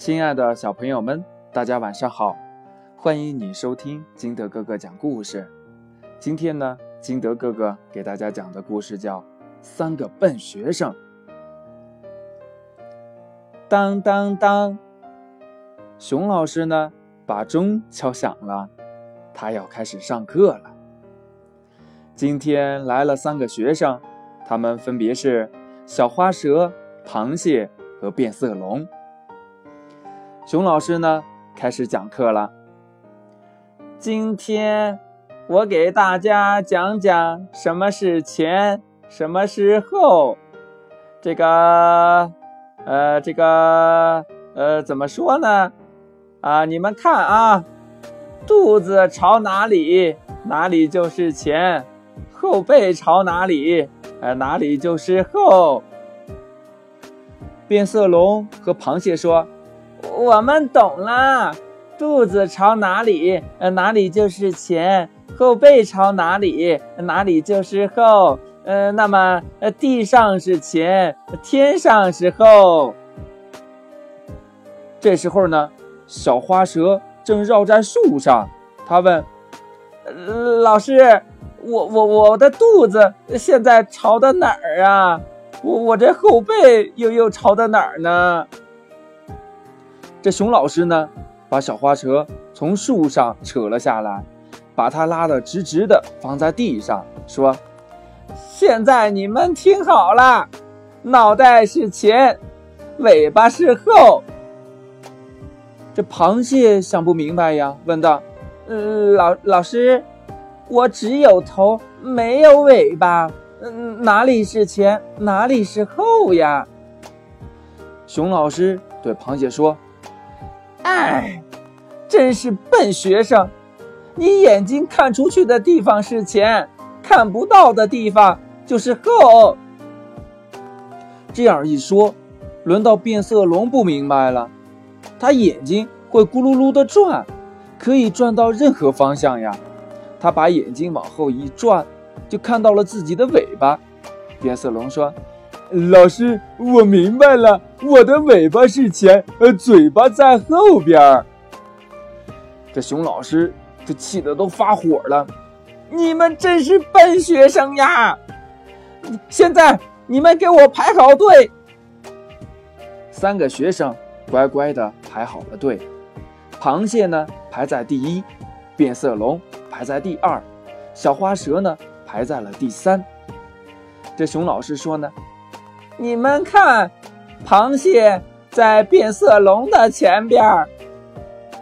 亲爱的小朋友们，大家晚上好！欢迎你收听金德哥哥讲故事。今天呢，金德哥哥给大家讲的故事叫《三个笨学生》。当当当，熊老师呢把钟敲响了，他要开始上课了。今天来了三个学生，他们分别是小花蛇、螃蟹和变色龙。熊老师呢，开始讲课了。今天我给大家讲讲什么是前，什么是后。这个，呃，这个，呃，怎么说呢？啊，你们看啊，肚子朝哪里，哪里就是前；后背朝哪里，呃，哪里就是后。变色龙和螃蟹说。我们懂了，肚子朝哪里，呃，哪里就是前；后背朝哪里，哪里就是后。呃，那么，呃，地上是前，天上是后。这时候呢，小花蛇正绕在树上，他问：“老师，我我我的肚子现在朝的哪儿啊？我我这后背又又朝的哪儿呢？”这熊老师呢，把小花蛇从树上扯了下来，把它拉得直直的放在地上，说：“现在你们听好了，脑袋是前，尾巴是后。”这螃蟹想不明白呀，问道：“呃，老老师，我只有头，没有尾巴，嗯，哪里是前，哪里是后呀？”熊老师对螃蟹说。哎，真是笨学生！你眼睛看出去的地方是前，看不到的地方就是后。这样一说，轮到变色龙不明白了。他眼睛会咕噜噜的转，可以转到任何方向呀。他把眼睛往后一转，就看到了自己的尾巴。变色龙说。老师，我明白了，我的尾巴是前，呃，嘴巴在后边。这熊老师就气得都发火了，你们真是笨学生呀！现在你们给我排好队。三个学生乖乖的排好了队，螃蟹呢排在第一，变色龙排在第二，小花蛇呢排在了第三。这熊老师说呢。你们看，螃蟹在变色龙的前边，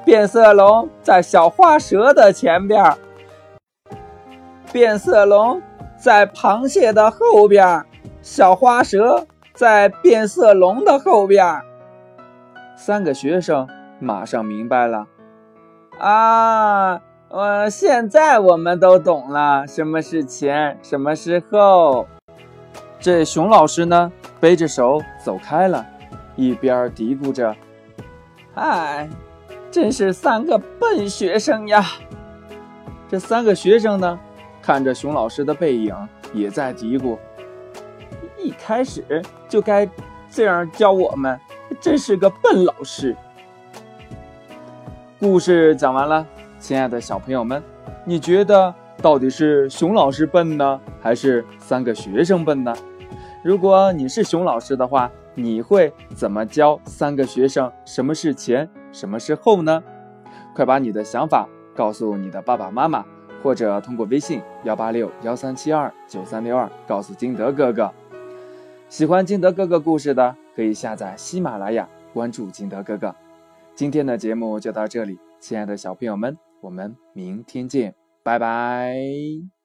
变色龙在小花蛇的前边，变色龙在螃蟹的后边，小花蛇在变色龙的后边。三个学生马上明白了，啊，呃，现在我们都懂了，什么是前，什么是后。这熊老师呢？背着手走开了，一边嘀咕着：“哎，真是三个笨学生呀！”这三个学生呢，看着熊老师的背影，也在嘀咕：“一开始就该这样教我们，真是个笨老师。”故事讲完了，亲爱的小朋友们，你觉得到底是熊老师笨呢，还是三个学生笨呢？如果你是熊老师的话，你会怎么教三个学生什么是前，什么是后呢？快把你的想法告诉你的爸爸妈妈，或者通过微信幺八六幺三七二九三六二告诉金德哥哥。喜欢金德哥哥故事的，可以下载喜马拉雅，关注金德哥哥。今天的节目就到这里，亲爱的小朋友们，我们明天见，拜拜。